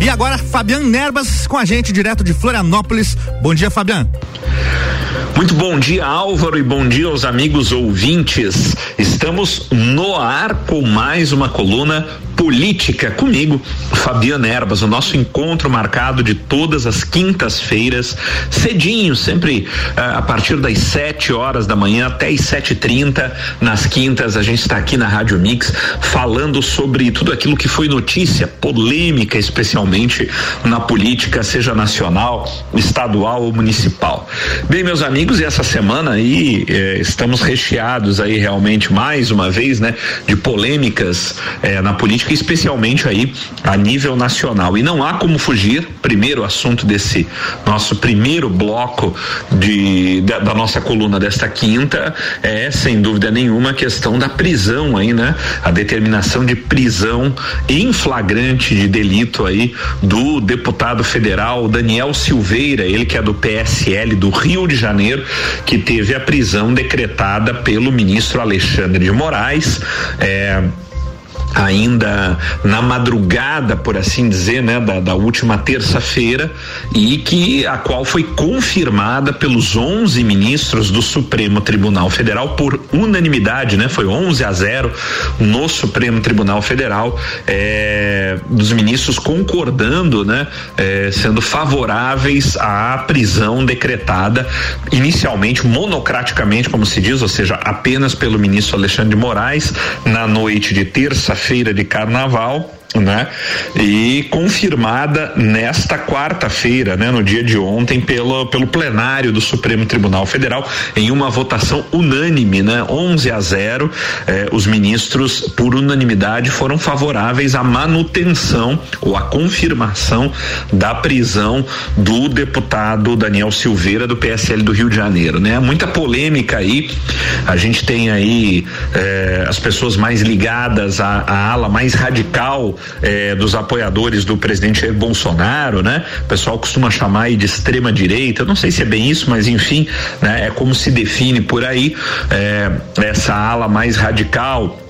E agora, Fabian Nerbas com a gente direto de Florianópolis. Bom dia, Fabian. Muito bom dia, Álvaro, e bom dia aos amigos ouvintes. Estamos no ar com mais uma coluna política comigo, Fabiana Erbas, o nosso encontro marcado de todas as quintas-feiras, cedinho, sempre uh, a partir das 7 horas da manhã até as sete e trinta nas quintas, a gente está aqui na Rádio Mix falando sobre tudo aquilo que foi notícia, polêmica, especialmente na política, seja nacional, estadual ou municipal. Bem, meus amigos, e essa semana aí eh, estamos recheados aí realmente mais uma vez, né, de polêmicas eh, na política, especialmente aí a nível nacional. E não há como fugir, primeiro assunto desse nosso primeiro bloco de, da, da nossa coluna desta quinta é, sem dúvida nenhuma, a questão da prisão aí, né? A determinação de prisão em flagrante de delito aí do deputado federal Daniel Silveira, ele que é do PSL do Rio de Janeiro, que teve a prisão decretada pelo ministro Alexandre de Moraes. É, ainda na madrugada, por assim dizer, né, da, da última terça-feira e que a qual foi confirmada pelos 11 ministros do Supremo Tribunal Federal por unanimidade, né? Foi 11 a 0 no Supremo Tribunal Federal, é, dos ministros concordando, né, é, sendo favoráveis à prisão decretada inicialmente monocraticamente, como se diz, ou seja, apenas pelo ministro Alexandre de Moraes na noite de terça-feira feira de carnaval né? E confirmada nesta quarta-feira, né, no dia de ontem, pelo, pelo plenário do Supremo Tribunal Federal, em uma votação unânime, né, 11 a 0, eh, os ministros, por unanimidade, foram favoráveis à manutenção ou à confirmação da prisão do deputado Daniel Silveira, do PSL do Rio de Janeiro, né? Muita polêmica aí, a gente tem aí eh, as pessoas mais ligadas à, à ala mais radical eh, dos apoiadores do presidente Jair Bolsonaro, né? O pessoal costuma chamar aí de extrema direita, eu não sei se é bem isso, mas enfim, né? É como se define por aí eh, essa ala mais radical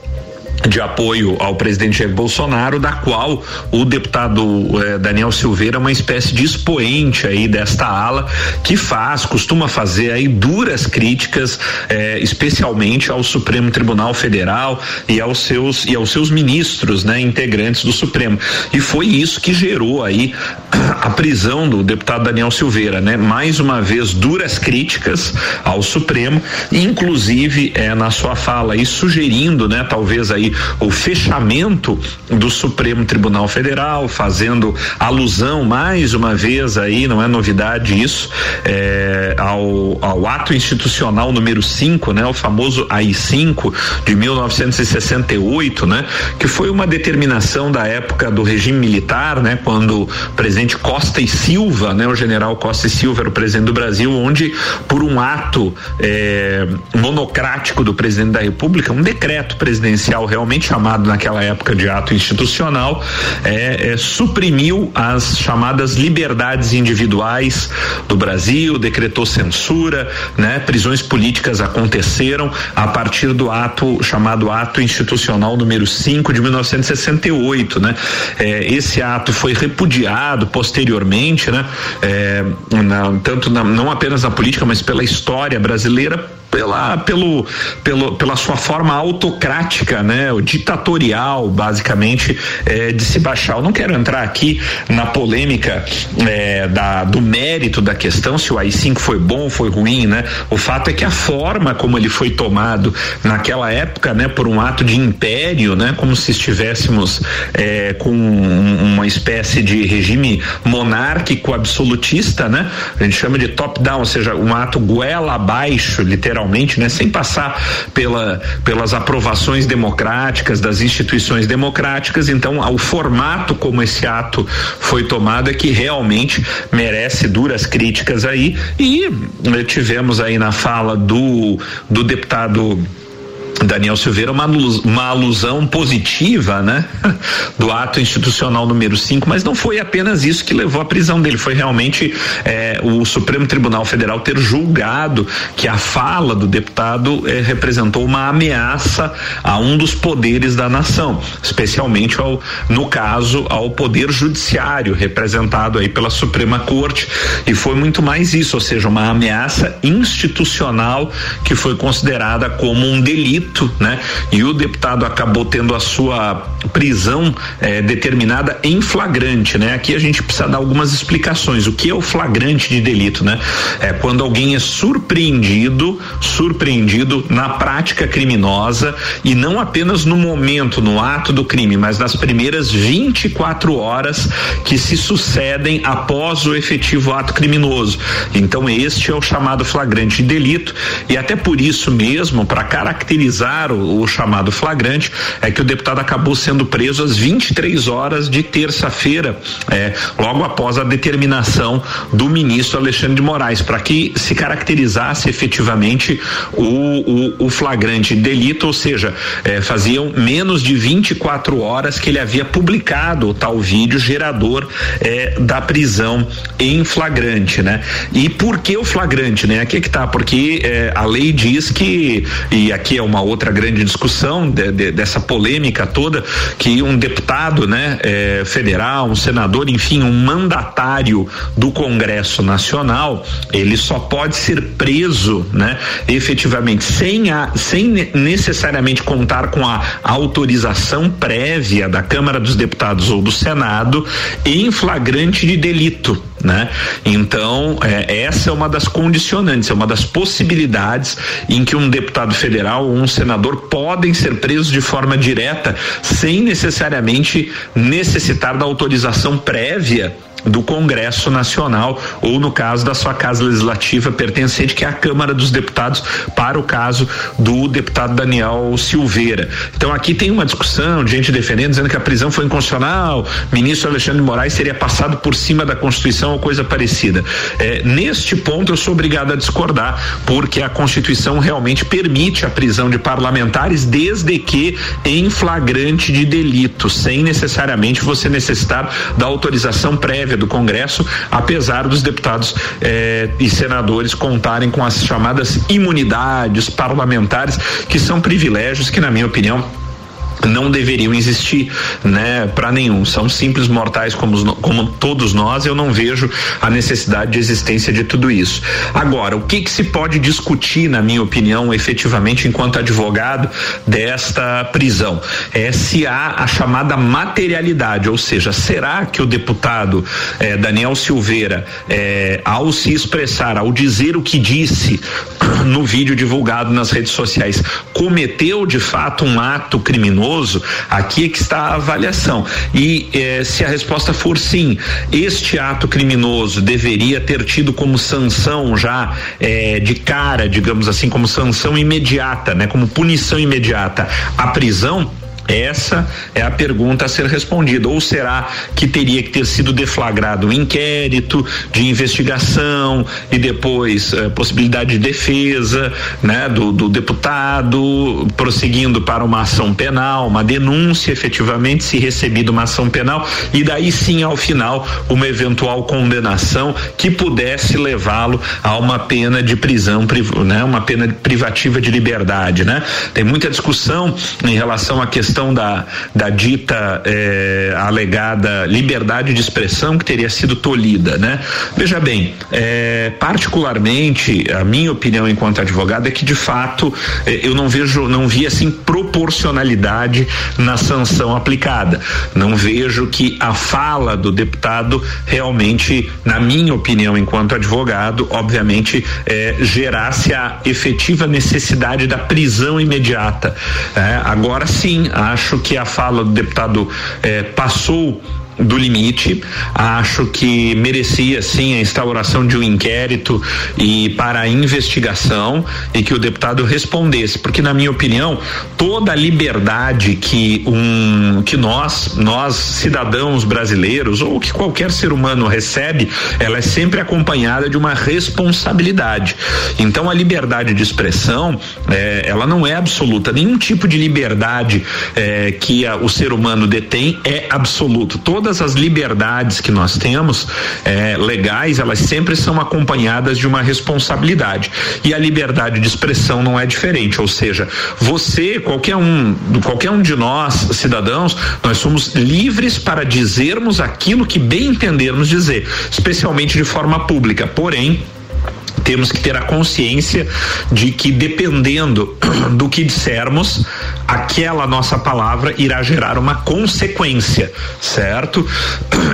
de apoio ao presidente Jair Bolsonaro, da qual o deputado eh, Daniel Silveira é uma espécie de expoente aí desta ala que faz, costuma fazer aí duras críticas, eh, especialmente ao Supremo Tribunal Federal e aos seus e aos seus ministros, né, integrantes do Supremo. E foi isso que gerou aí a prisão do deputado Daniel Silveira, né? Mais uma vez duras críticas ao Supremo, inclusive é na sua fala aí sugerindo, né, talvez aí o fechamento do Supremo Tribunal Federal, fazendo alusão mais uma vez aí, não é novidade isso, é, ao, ao ato institucional número 5, né, o famoso AI-5 de 1968, né, que foi uma determinação da época do regime militar, né, quando o presidente Costa e Silva, né, o general Costa e Silva era o presidente do Brasil, onde por um ato é, monocrático do presidente da República, um decreto presidencial realmente chamado naquela época de ato institucional, é, é, suprimiu as chamadas liberdades individuais do Brasil, decretou censura, né? Prisões políticas aconteceram a partir do ato chamado ato institucional número 5 de 1968, né? É, esse ato foi repudiado posteriormente, né? É, na, tanto na, não apenas na política, mas pela história brasileira pela, pelo, pelo, pela sua forma autocrática, né, ditatorial, basicamente, é, de se baixar. Eu não quero entrar aqui na polêmica é, da, do mérito da questão, se o AI-5 foi bom ou foi ruim, né? O fato é que a forma como ele foi tomado naquela época, né, por um ato de império, né, como se estivéssemos é, com uma espécie de regime monárquico absolutista, né? A gente chama de top-down, ou seja, um ato goela abaixo, literalmente literalmente, né, sem passar pela, pelas aprovações democráticas das instituições democráticas. Então, o formato como esse ato foi tomado é que realmente merece duras críticas aí. E né, tivemos aí na fala do, do deputado Daniel Silveira uma, uma alusão positiva, né, do ato institucional número 5, mas não foi apenas isso que levou à prisão dele, foi realmente é, o Supremo Tribunal Federal ter julgado que a fala do deputado é, representou uma ameaça a um dos poderes da nação, especialmente ao, no caso, ao poder judiciário, representado aí pela Suprema Corte, e foi muito mais isso, ou seja, uma ameaça institucional que foi considerada como um delito né? E o deputado acabou tendo a sua prisão eh, determinada em flagrante, né? Aqui a gente precisa dar algumas explicações. O que é o flagrante de delito, né? É quando alguém é surpreendido, surpreendido na prática criminosa e não apenas no momento, no ato do crime, mas nas primeiras 24 horas que se sucedem após o efetivo ato criminoso. Então este é o chamado flagrante de delito e até por isso mesmo, para caracterizar o, o, chamado flagrante, é que o deputado acabou sendo preso às 23 horas de terça-feira, é, logo após a determinação do ministro Alexandre de Moraes, para que se caracterizasse efetivamente o, o, o flagrante delito, ou seja, é, faziam menos de 24 horas que ele havia publicado o tal vídeo gerador é, da prisão em flagrante, né? E por que o flagrante, né? Aqui é que tá, porque é, a lei diz que, e aqui é uma outra grande discussão de, de, dessa polêmica toda que um deputado, né, é, federal, um senador, enfim, um mandatário do Congresso Nacional, ele só pode ser preso, né, efetivamente sem a, sem necessariamente contar com a autorização prévia da Câmara dos Deputados ou do Senado em flagrante de delito né? Então, é, essa é uma das condicionantes, é uma das possibilidades em que um deputado federal ou um senador podem ser presos de forma direta sem necessariamente necessitar da autorização prévia do Congresso Nacional ou no caso da sua casa legislativa pertencente que é a Câmara dos Deputados para o caso do deputado Daniel Silveira. Então aqui tem uma discussão de gente defendendo dizendo que a prisão foi inconstitucional, ministro Alexandre de Moraes seria passado por cima da Constituição ou coisa parecida. É, neste ponto eu sou obrigado a discordar porque a Constituição realmente permite a prisão de parlamentares desde que em flagrante de delito, sem necessariamente você necessitar da autorização prévia do Congresso, apesar dos deputados eh, e senadores contarem com as chamadas imunidades parlamentares, que são privilégios que, na minha opinião, não deveriam existir, né, para nenhum. São simples mortais como, como todos nós. Eu não vejo a necessidade de existência de tudo isso. Agora, o que que se pode discutir, na minha opinião, efetivamente, enquanto advogado desta prisão, é se há a chamada materialidade, ou seja, será que o deputado eh, Daniel Silveira, eh, ao se expressar, ao dizer o que disse no vídeo divulgado nas redes sociais, cometeu de fato um ato criminoso? Aqui é que está a avaliação. E eh, se a resposta for sim, este ato criminoso deveria ter tido como sanção já eh, de cara, digamos assim, como sanção imediata, né, como punição imediata, a prisão essa é a pergunta a ser respondida. Ou será que teria que ter sido deflagrado um inquérito de investigação e depois eh, possibilidade de defesa, né, do, do, deputado, prosseguindo para uma ação penal, uma denúncia efetivamente se recebida uma ação penal e daí sim ao final uma eventual condenação que pudesse levá-lo a uma pena de prisão, né, uma pena privativa de liberdade, né? Tem muita discussão em relação à questão questão da, da dita eh, alegada liberdade de expressão que teria sido tolhida, né? Veja bem, eh, particularmente a minha opinião enquanto advogado é que de fato eh, eu não vejo, não vi assim proporcionalidade na sanção aplicada. Não vejo que a fala do deputado realmente, na minha opinião enquanto advogado, obviamente gerasse a efetiva necessidade da prisão imediata. Agora sim, a acho que a fala do deputado eh, passou do limite. Acho que merecia sim a instauração de um inquérito e para a investigação e que o deputado respondesse, porque na minha opinião toda a liberdade que um que nós nós cidadãos brasileiros ou que qualquer ser humano recebe, ela é sempre acompanhada de uma responsabilidade. Então a liberdade de expressão, é, ela não é absoluta. Nenhum tipo de liberdade é, que a, o ser humano detém é absoluto. Todas as liberdades que nós temos é, legais, elas sempre são acompanhadas de uma responsabilidade. E a liberdade de expressão não é diferente. Ou seja, você, qualquer um, qualquer um de nós, cidadãos, nós somos livres para dizermos aquilo que bem entendermos dizer, especialmente de forma pública. Porém, temos que ter a consciência de que dependendo do que dissermos, aquela nossa palavra irá gerar uma consequência, certo?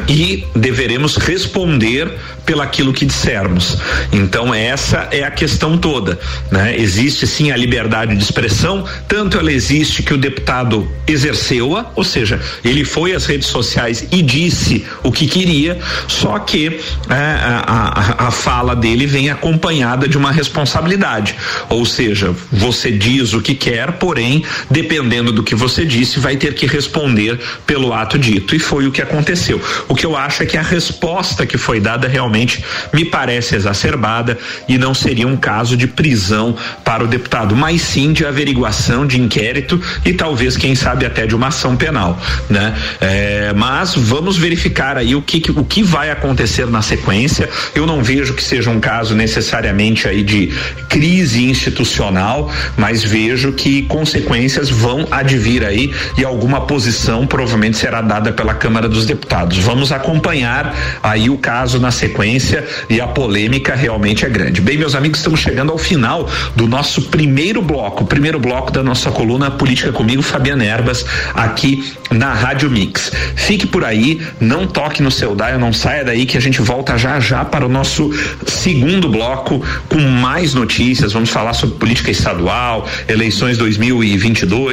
E deveremos responder pelaquilo que dissermos. Então essa é a questão toda, né? Existe sim a liberdade de expressão, tanto ela existe que o deputado exerceu-a, ou seja, ele foi às redes sociais e disse o que queria, só que é, a, a, a fala dele vem acompanhada de uma responsabilidade, ou seja, você diz o que quer, porém, dependendo do que você disse, vai ter que responder pelo ato dito, e foi o que aconteceu. O que eu acho é que a resposta que foi dada realmente me parece exacerbada e não seria um caso de prisão para o deputado, mas sim de averiguação, de inquérito e talvez, quem sabe, até de uma ação penal, né? É, mas vamos verificar aí o que, o que vai acontecer na sequência. Eu não vejo que seja um caso necessariamente aí de crise institucional, mas vejo que consequências vão advir aí e alguma posição provavelmente será dada pela Câmara dos Deputados. Vamos acompanhar aí o caso na sequência e a polêmica realmente é grande. Bem, meus amigos, estamos chegando ao final do nosso primeiro bloco, primeiro bloco da nossa coluna Política comigo, Fabiana Erbas, aqui na Rádio Mix. Fique por aí, não toque no seu dial, não saia daí que a gente volta já já para o nosso segundo bloco com mais notícias. Vamos falar sobre política estadual, eleições 2022,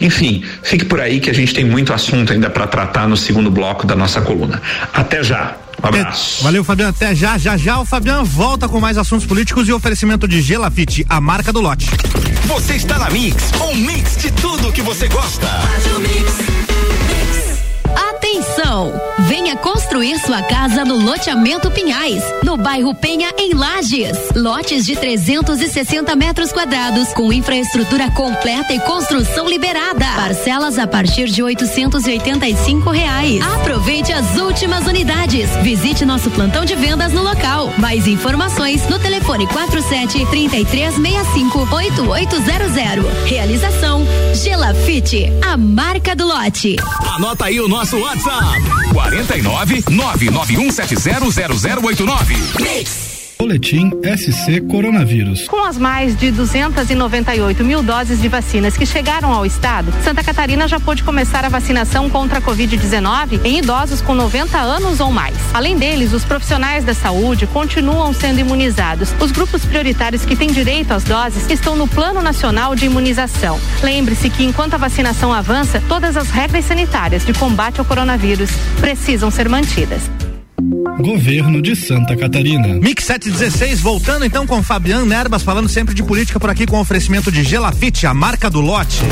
enfim, fique por aí que a gente tem muito assunto ainda para tratar no segundo bloco da nossa coluna. Até já. Um abraço. Valeu, Fabiano. Até já, já, já. O Fabiano volta com mais assuntos políticos e oferecimento de Gelafite, a marca do lote. Você está na Mix, um mix de tudo que você gosta. Atenção! Venha construir sua casa no loteamento Pinhais, no bairro Penha, em Lages. Lotes de 360 metros quadrados, com infraestrutura completa e construção liberada. Parcelas a partir de 885 reais. Aproveite as últimas unidades. Visite nosso plantão de vendas no local. Mais informações no telefone 47 3365 8800. Realização Gelafite, a marca do lote. Anota aí o nosso WhatsApp: 49 991700089. Mix. Boletim SC Coronavírus. Com as mais de 298 mil doses de vacinas que chegaram ao estado, Santa Catarina já pôde começar a vacinação contra a Covid-19 em idosos com 90 anos ou mais. Além deles, os profissionais da saúde continuam sendo imunizados. Os grupos prioritários que têm direito às doses estão no Plano Nacional de Imunização. Lembre-se que enquanto a vacinação avança, todas as regras sanitárias de combate ao coronavírus precisam ser mantidas. Governo de Santa Catarina. Mix 716, voltando então com Fabiano Nerbas, falando sempre de política por aqui com oferecimento de Gelafite, a marca do lote.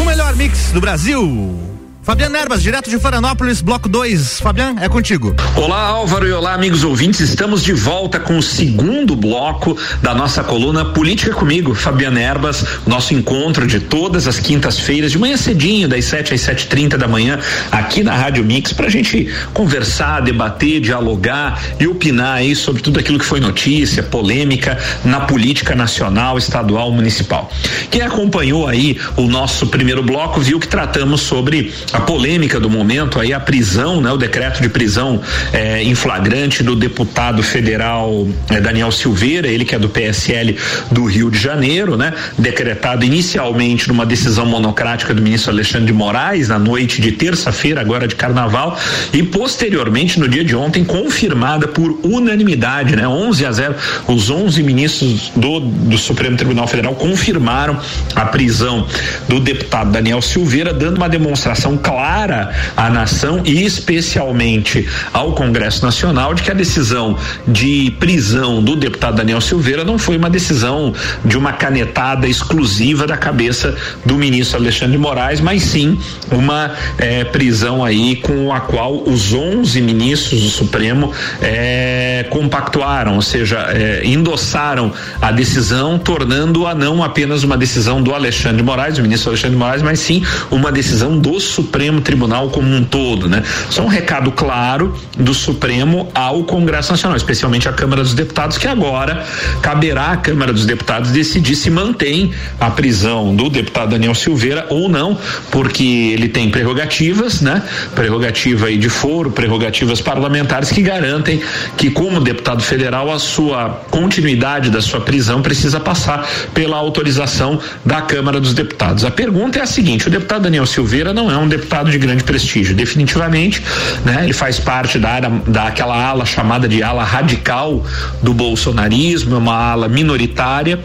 O melhor mix do Brasil. Fabiano Erbas, direto de Florianópolis, bloco 2. Fabiano, é contigo. Olá, Álvaro, e olá, amigos ouvintes. Estamos de volta com o segundo bloco da nossa coluna Política Comigo, Fabiano Erbas. Nosso encontro de todas as quintas-feiras, de manhã cedinho, das 7 às 7h30 da manhã, aqui na Rádio Mix, para a gente conversar, debater, dialogar e opinar aí sobre tudo aquilo que foi notícia, polêmica na política nacional, estadual, municipal. Quem acompanhou aí o nosso primeiro bloco viu que tratamos sobre a polêmica do momento aí a prisão, né, o decreto de prisão é, em flagrante do deputado federal é, Daniel Silveira, ele que é do PSL do Rio de Janeiro, né, decretado inicialmente numa decisão monocrática do ministro Alexandre de Moraes na noite de terça-feira, agora de Carnaval, e posteriormente no dia de ontem confirmada por unanimidade, né, 11 a 0, os 11 ministros do, do Supremo Tribunal Federal confirmaram a prisão do deputado Daniel Silveira, dando uma demonstração clara à nação e especialmente ao Congresso Nacional de que a decisão de prisão do deputado Daniel Silveira não foi uma decisão de uma canetada exclusiva da cabeça do ministro Alexandre de Moraes, mas sim uma eh, prisão aí com a qual os 11 ministros do Supremo eh, compactuaram, ou seja, eh, endossaram a decisão, tornando-a não apenas uma decisão do Alexandre de Moraes, do ministro Alexandre de Moraes, mas sim uma decisão do Supremo Supremo Tribunal como um todo, né? Só um recado claro do Supremo ao Congresso Nacional, especialmente à Câmara dos Deputados, que agora caberá à Câmara dos Deputados decidir se mantém a prisão do deputado Daniel Silveira ou não, porque ele tem prerrogativas, né? Prerrogativa aí de foro, prerrogativas parlamentares que garantem que como deputado federal a sua continuidade da sua prisão precisa passar pela autorização da Câmara dos Deputados. A pergunta é a seguinte: o deputado Daniel Silveira não é um deputado deputado de grande prestígio, definitivamente, né? Ele faz parte da área, daquela ala chamada de ala radical do bolsonarismo, é uma ala minoritária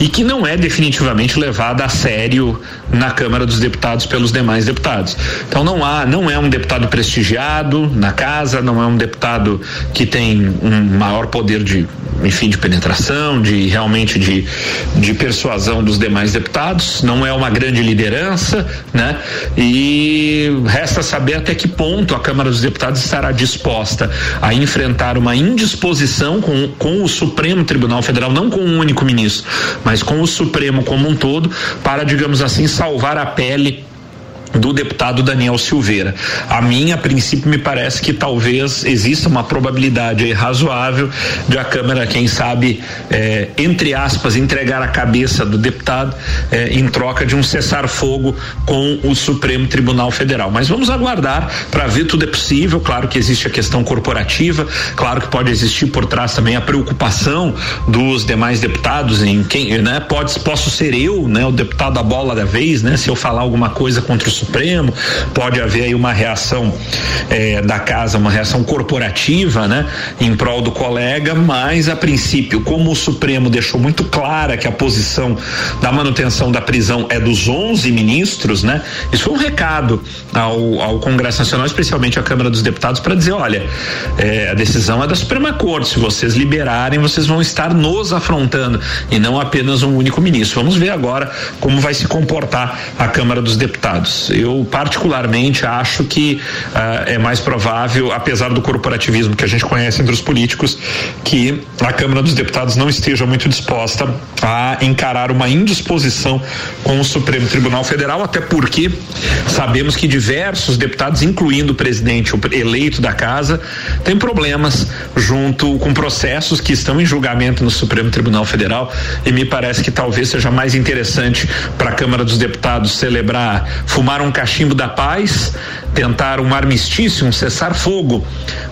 e que não é definitivamente levada a sério na Câmara dos Deputados pelos demais deputados. Então não há, não é um deputado prestigiado na casa, não é um deputado que tem um maior poder de, enfim, de penetração, de realmente de, de persuasão dos demais deputados, não é uma grande liderança, né? E resta saber até que ponto a Câmara dos Deputados estará disposta a enfrentar uma indisposição com, com o Supremo Tribunal Federal, não com um único ministro, mas com o Supremo como um todo, para, digamos assim, salvar a pele do deputado Daniel Silveira. A mim, a princípio, me parece que talvez exista uma probabilidade razoável de a Câmara, quem sabe, eh, entre aspas, entregar a cabeça do deputado eh, em troca de um cessar-fogo com o Supremo Tribunal Federal. Mas vamos aguardar para ver tudo é possível. Claro que existe a questão corporativa, claro que pode existir por trás também a preocupação dos demais deputados em quem, né? Pode, posso ser eu, né? O deputado da bola da vez, né? Se eu falar alguma coisa contra o Supremo, pode haver aí uma reação eh, da casa, uma reação corporativa, né, em prol do colega, mas a princípio, como o Supremo deixou muito clara que a posição da manutenção da prisão é dos 11 ministros, né, isso foi um recado ao, ao Congresso Nacional, especialmente à Câmara dos Deputados, para dizer: olha, eh, a decisão é da Suprema Corte, se vocês liberarem, vocês vão estar nos afrontando e não apenas um único ministro. Vamos ver agora como vai se comportar a Câmara dos Deputados. Eu, particularmente, acho que uh, é mais provável, apesar do corporativismo que a gente conhece entre os políticos, que a Câmara dos Deputados não esteja muito disposta a encarar uma indisposição com o Supremo Tribunal Federal, até porque sabemos que diversos deputados, incluindo o presidente eleito da casa, têm problemas junto com processos que estão em julgamento no Supremo Tribunal Federal e me parece que talvez seja mais interessante para a Câmara dos Deputados celebrar, fumar um cachimbo da paz, tentar um armistício, um cessar-fogo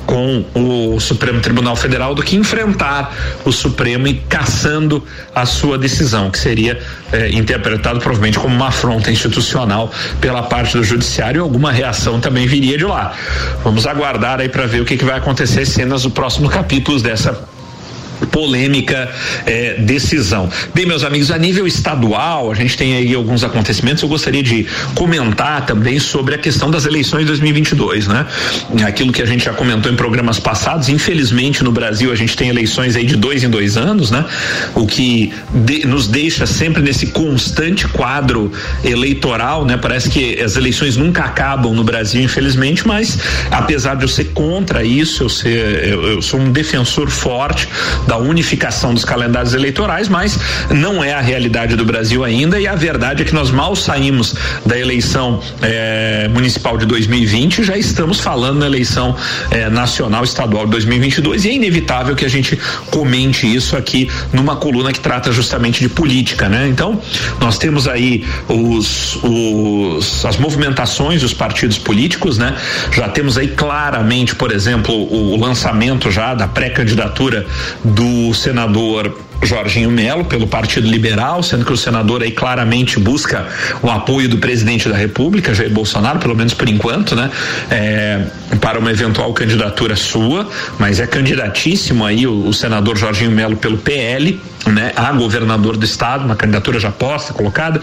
com o Supremo Tribunal Federal do que enfrentar o Supremo e caçando a sua decisão, que seria eh, interpretado provavelmente como uma afronta institucional pela parte do Judiciário alguma reação também viria de lá. Vamos aguardar aí para ver o que, que vai acontecer cenas do próximo capítulos dessa polêmica eh, decisão. Bem, meus amigos, a nível estadual, a gente tem aí alguns acontecimentos. Eu gostaria de comentar também sobre a questão das eleições de 2022, né? Aquilo que a gente já comentou em programas passados. Infelizmente, no Brasil, a gente tem eleições aí de dois em dois anos, né? O que de, nos deixa sempre nesse constante quadro eleitoral, né? Parece que as eleições nunca acabam no Brasil, infelizmente, mas apesar de eu ser contra isso, eu, ser, eu, eu sou um defensor forte da unificação dos calendários eleitorais, mas não é a realidade do Brasil ainda e a verdade é que nós mal saímos da eleição eh, municipal de 2020 já estamos falando na eleição eh, nacional estadual de 2022 e é inevitável que a gente comente isso aqui numa coluna que trata justamente de política, né? Então nós temos aí os, os as movimentações dos partidos políticos, né? Já temos aí claramente, por exemplo, o, o lançamento já da pré-candidatura do senador Jorginho Melo pelo Partido Liberal, sendo que o senador aí claramente busca o apoio do presidente da República, Jair Bolsonaro, pelo menos por enquanto, né? É, para uma eventual candidatura sua, mas é candidatíssimo aí o, o senador Jorginho Melo pelo PL, né? A governador do estado, uma candidatura já posta, colocada.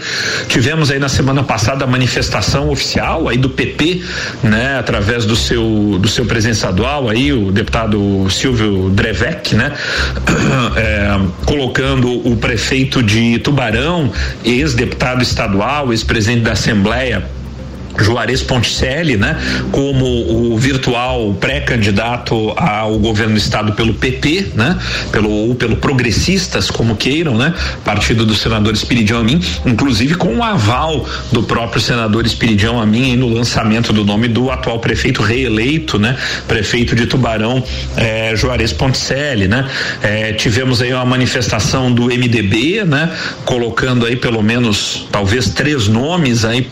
Tivemos aí na semana passada a manifestação oficial aí do PP, né? Através do seu do seu presidente estadual aí, o deputado Silvio Drevec, né? É, colocando o prefeito de Tubarão, ex-deputado estadual, ex-presidente da Assembleia, Juarez Ponticelli, né, como o virtual pré-candidato ao governo do estado pelo PP, né, pelo ou pelo Progressistas, como queiram, né, partido do senador Espiridião Amin, inclusive com o aval do próprio senador Espiridião Amin no lançamento do nome do atual prefeito reeleito, né, prefeito de Tubarão, eh, Juarez Ponticelli, né, eh, tivemos aí uma manifestação do MDB, né, colocando aí pelo menos talvez três nomes aí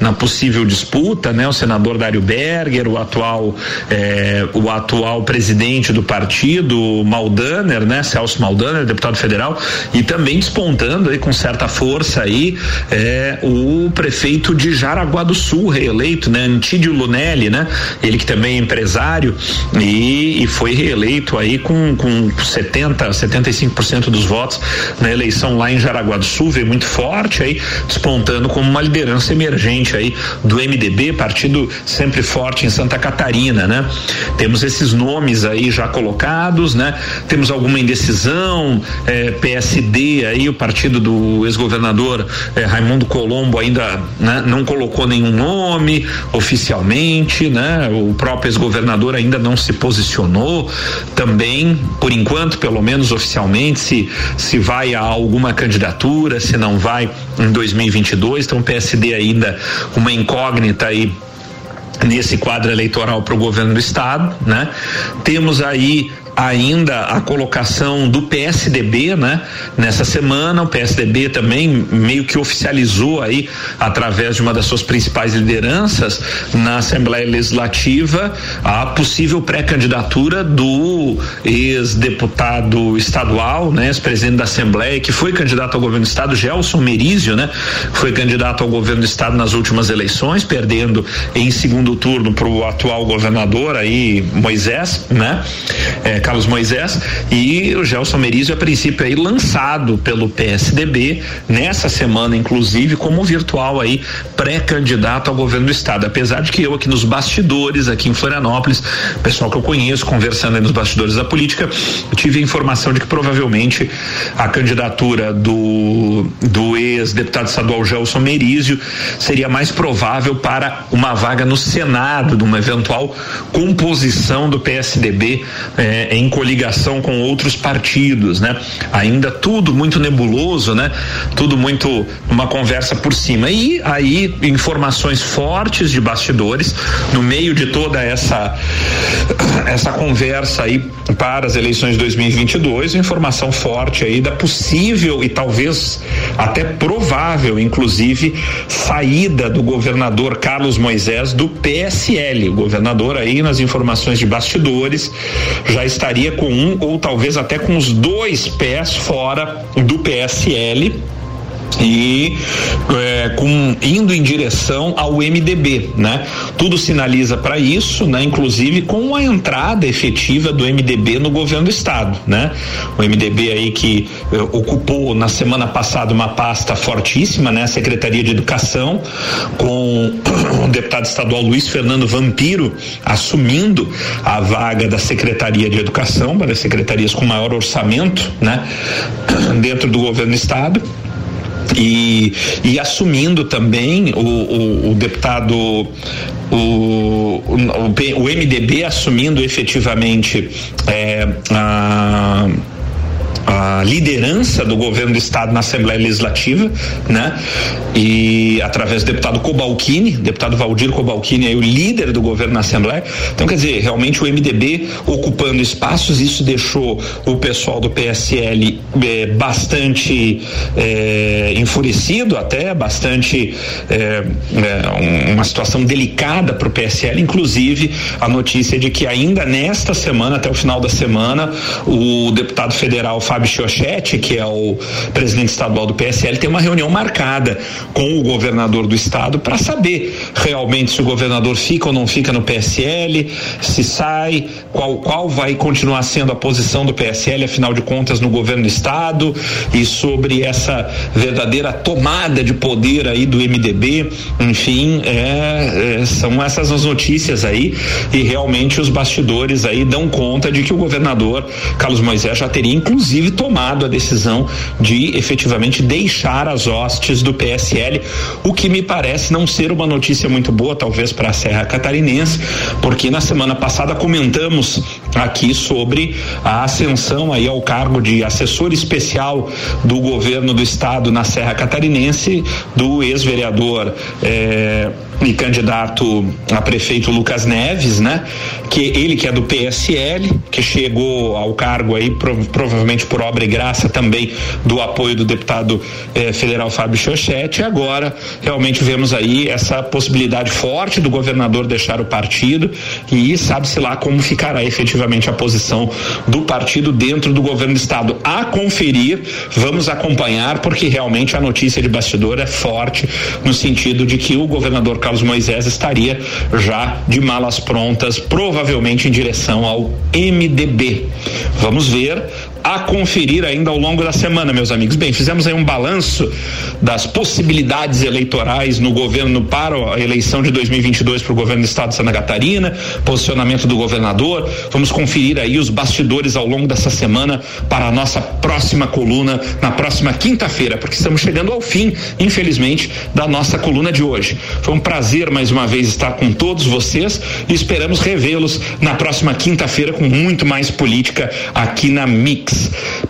na possível possível disputa, né? O senador Dário Berger, o atual eh, o atual presidente do partido, Maldaner, né? Celso Maldaner, deputado federal, e também despontando aí com certa força aí eh, o prefeito de Jaraguá do Sul, reeleito, né? Antídio Lunelli, né? Ele que também é empresário e, e foi reeleito aí com, com 70, 75% dos votos na eleição lá em Jaraguá do Sul, veio muito forte aí, despontando como uma liderança emergente aí do MDB, partido sempre forte em Santa Catarina, né? Temos esses nomes aí já colocados, né? Temos alguma indecisão, eh, PSD aí, o partido do ex-governador eh, Raimundo Colombo ainda né, não colocou nenhum nome oficialmente, né? O próprio ex-governador ainda não se posicionou também, por enquanto, pelo menos oficialmente, se, se vai a alguma candidatura, se não vai em 2022, então o PSD ainda uma incógnita aí nesse quadro eleitoral para o governo do estado, né? Temos aí ainda a colocação do PSDB, né? Nessa semana, o PSDB também meio que oficializou aí, através de uma das suas principais lideranças na Assembleia Legislativa, a possível pré-candidatura do ex-deputado estadual, né? Ex-presidente da Assembleia, que foi candidato ao governo do estado, Gelson Merizio, né? Foi candidato ao governo do estado nas últimas eleições, perdendo em segundo turno para o atual governador aí, Moisés, né? É, Carlos Moisés e o Gelson Merizio a princípio aí lançado pelo PSDB nessa semana inclusive como virtual aí pré-candidato ao governo do estado, apesar de que eu aqui nos bastidores aqui em Florianópolis, pessoal que eu conheço conversando aí nos bastidores da política, tive a informação de que provavelmente a candidatura do do ex-deputado estadual Gelson Merizio seria mais provável para uma vaga no Senado, de uma eventual composição do PSDB eh, em coligação com outros partidos, né? Ainda tudo muito nebuloso, né? Tudo muito uma conversa por cima. E aí informações fortes de bastidores no meio de toda essa essa conversa aí para as eleições de 2022, informação forte aí da possível e talvez até provável, inclusive, saída do governador Carlos Moisés do PSL. O governador aí nas informações de bastidores já está estaria com um ou talvez até com os dois pés fora do PSL e é, com indo em direção ao MDB, né? Tudo sinaliza para isso, né? Inclusive com a entrada efetiva do MDB no governo do estado, né? O MDB aí que eh, ocupou na semana passada uma pasta fortíssima, né? A Secretaria de Educação com o deputado estadual Luiz Fernando Vampiro assumindo a vaga da Secretaria de Educação, uma das secretarias com maior orçamento, né? Dentro do governo do estado e, e assumindo também o, o, o deputado o, o, o, MDB assumindo efetivamente é, a a liderança do governo do estado na Assembleia Legislativa, né? E através do deputado Cobalcini, deputado Valdir Cobalcini, aí o líder do governo na Assembleia. Então, quer dizer, realmente o MDB ocupando espaços, isso deixou o pessoal do PSL eh, bastante eh, enfurecido, até bastante eh, uma situação delicada para o PSL, inclusive a notícia de que ainda nesta semana, até o final da semana, o deputado federal Fábio Chiochetti, que é o presidente estadual do PSL, tem uma reunião marcada com o governador do estado para saber realmente se o governador fica ou não fica no PSL, se sai, qual, qual vai continuar sendo a posição do PSL, afinal de contas, no governo do estado, e sobre essa verdadeira tomada de poder aí do MDB, enfim, é, é, são essas as notícias aí, e realmente os bastidores aí dão conta de que o governador Carlos Moisés já teria inclusive tomado a decisão de efetivamente deixar as hostes do PSL, o que me parece não ser uma notícia muito boa, talvez para a Serra Catarinense, porque na semana passada comentamos aqui sobre a ascensão aí ao cargo de assessor especial do governo do estado na Serra Catarinense do ex-vereador eh, e candidato a prefeito Lucas Neves, né? Que ele que é do PSL, que chegou ao cargo aí provavelmente por obra e graça também do apoio do deputado eh, federal Fábio Chochete. Agora realmente vemos aí essa possibilidade forte do governador deixar o partido e sabe-se lá como ficará efetivamente a posição do partido dentro do governo do estado. A conferir, vamos acompanhar porque realmente a notícia de bastidor é forte no sentido de que o governador Carlos Moisés estaria já de malas prontas, provavelmente em direção ao MDB. Vamos ver a conferir ainda ao longo da semana, meus amigos. Bem, fizemos aí um balanço das possibilidades eleitorais no governo para a eleição de 2022 para o governo do estado de Santa Catarina, posicionamento do governador. Vamos conferir aí os bastidores ao longo dessa semana para a nossa próxima coluna na próxima quinta-feira, porque estamos chegando ao fim, infelizmente, da nossa coluna de hoje. Foi um prazer mais uma vez estar com todos vocês e esperamos revê-los na próxima quinta-feira com muito mais política aqui na Mix.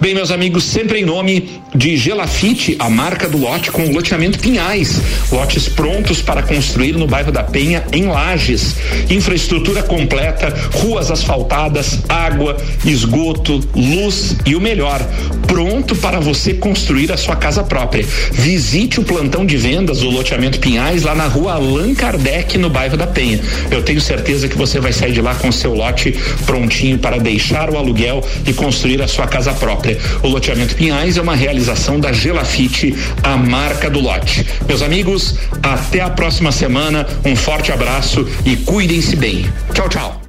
Bem, meus amigos, sempre em nome de Gelafite, a marca do lote com loteamento Pinhais. Lotes prontos para construir no bairro da Penha, em Lages. Infraestrutura completa, ruas asfaltadas, água, esgoto, luz e o melhor, pronto para você construir a sua casa própria. Visite o plantão de vendas do loteamento Pinhais lá na rua Allan Kardec, no bairro da Penha. Eu tenho certeza que você vai sair de lá com seu lote prontinho para deixar o aluguel e construir a sua casa própria. O loteamento Pinhais é uma realização da Gelafite, a marca do lote. Meus amigos, até a próxima semana. Um forte abraço e cuidem-se bem. Tchau, tchau.